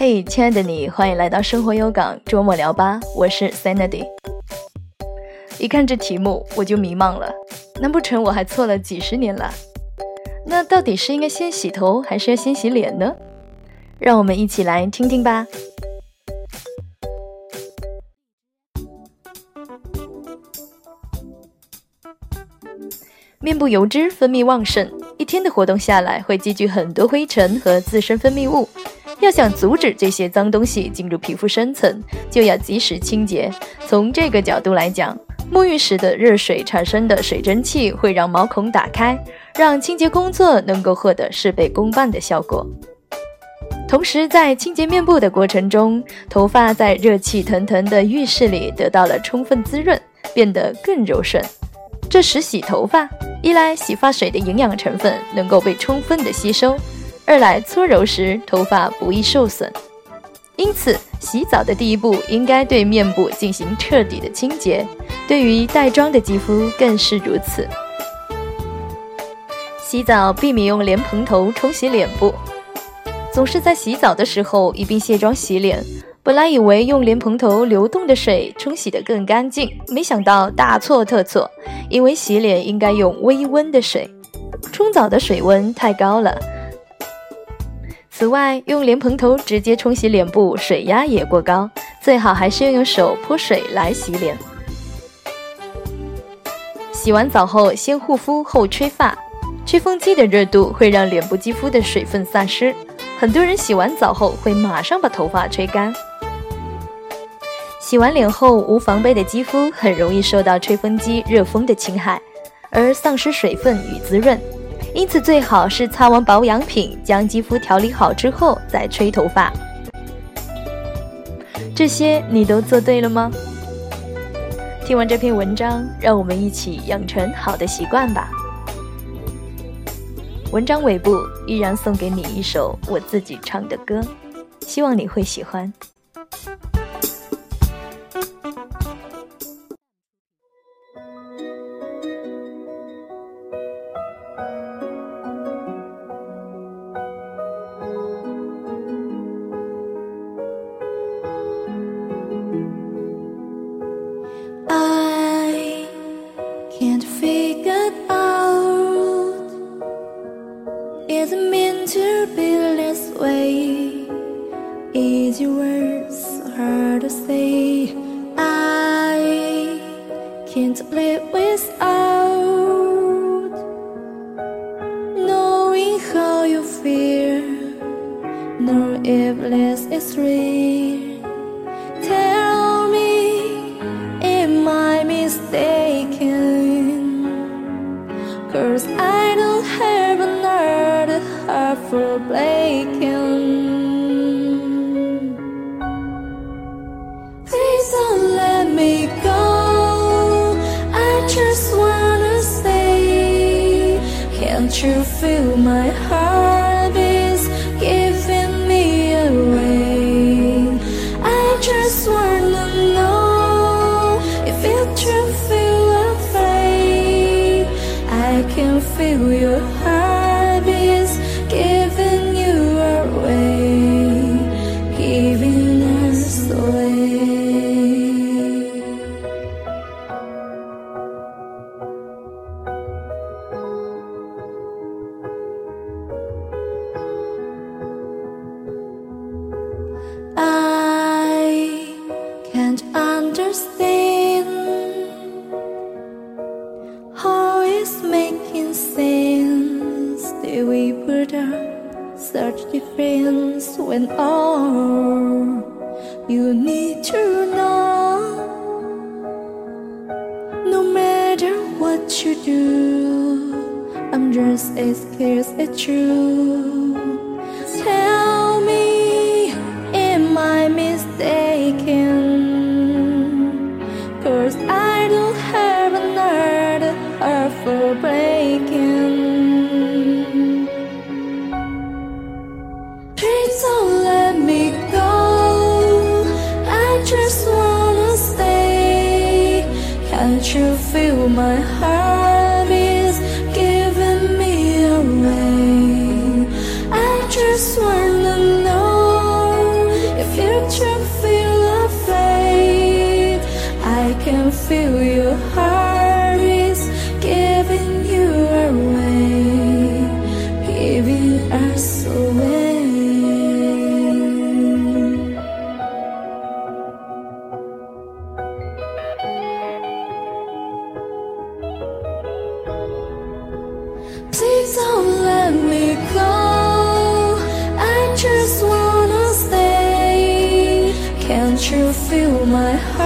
嘿，亲爱的你，欢迎来到生活有港周末聊吧，我是 Sandy。一看这题目我就迷茫了，难不成我还错了几十年了？那到底是应该先洗头，还是要先洗脸呢？让我们一起来听听吧。面部油脂分泌旺盛，一天的活动下来会积聚很多灰尘和自身分泌物。要想阻止这些脏东西进入皮肤深层，就要及时清洁。从这个角度来讲，沐浴时的热水产生的水蒸气会让毛孔打开，让清洁工作能够获得事倍功半的效果。同时，在清洁面部的过程中，头发在热气腾腾的浴室里得到了充分滋润，变得更柔顺。这时洗头发。一来洗发水的营养成分能够被充分的吸收，二来搓揉时头发不易受损。因此，洗澡的第一步应该对面部进行彻底的清洁，对于带妆的肌肤更是如此。洗澡避免用莲蓬头冲洗脸部，总是在洗澡的时候一并卸妆洗脸。本来以为用莲蓬头流动的水冲洗得更干净，没想到大错特错。因为洗脸应该用微温的水，冲澡的水温太高了。此外，用莲蓬头直接冲洗脸部，水压也过高，最好还是要用手泼水来洗脸。洗完澡后，先护肤后吹发，吹风机的热度会让脸部肌肤的水分散失，很多人洗完澡后会马上把头发吹干。洗完脸后，无防备的肌肤很容易受到吹风机热风的侵害，而丧失水分与滋润。因此，最好是擦完保养品，将肌肤调理好之后再吹头发。这些你都做对了吗？听完这篇文章，让我们一起养成好的习惯吧。文章尾部依然送给你一首我自己唱的歌，希望你会喜欢。isn't meant to be this way. Easy words, hard to say. I can't live without knowing how you feel. Nor if less is real. Me go. I just wanna say, can't you feel my heart such difference when all you need to know. No matter what you do i'm just as scared as you feel my heart is giving me away. I just wanna know if you truly feel afraid. I can feel your heart. Feel my heart